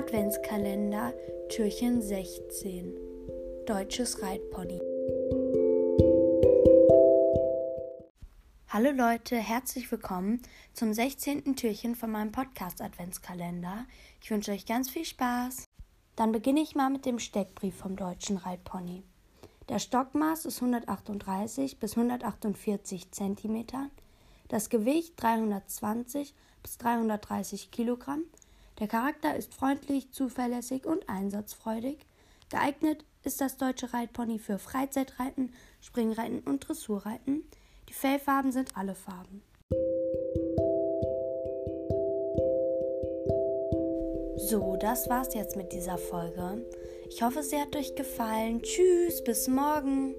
Adventskalender Türchen 16 Deutsches Reitpony Hallo Leute, herzlich willkommen zum 16. Türchen von meinem Podcast Adventskalender. Ich wünsche euch ganz viel Spaß. Dann beginne ich mal mit dem Steckbrief vom Deutschen Reitpony. Der Stockmaß ist 138 bis 148 cm, das Gewicht 320 bis 330 Kilogramm der Charakter ist freundlich, zuverlässig und einsatzfreudig. Geeignet ist das deutsche Reitpony für Freizeitreiten, Springreiten und Dressurreiten. Die Fellfarben sind alle Farben. So, das war's jetzt mit dieser Folge. Ich hoffe, sie hat euch gefallen. Tschüss, bis morgen.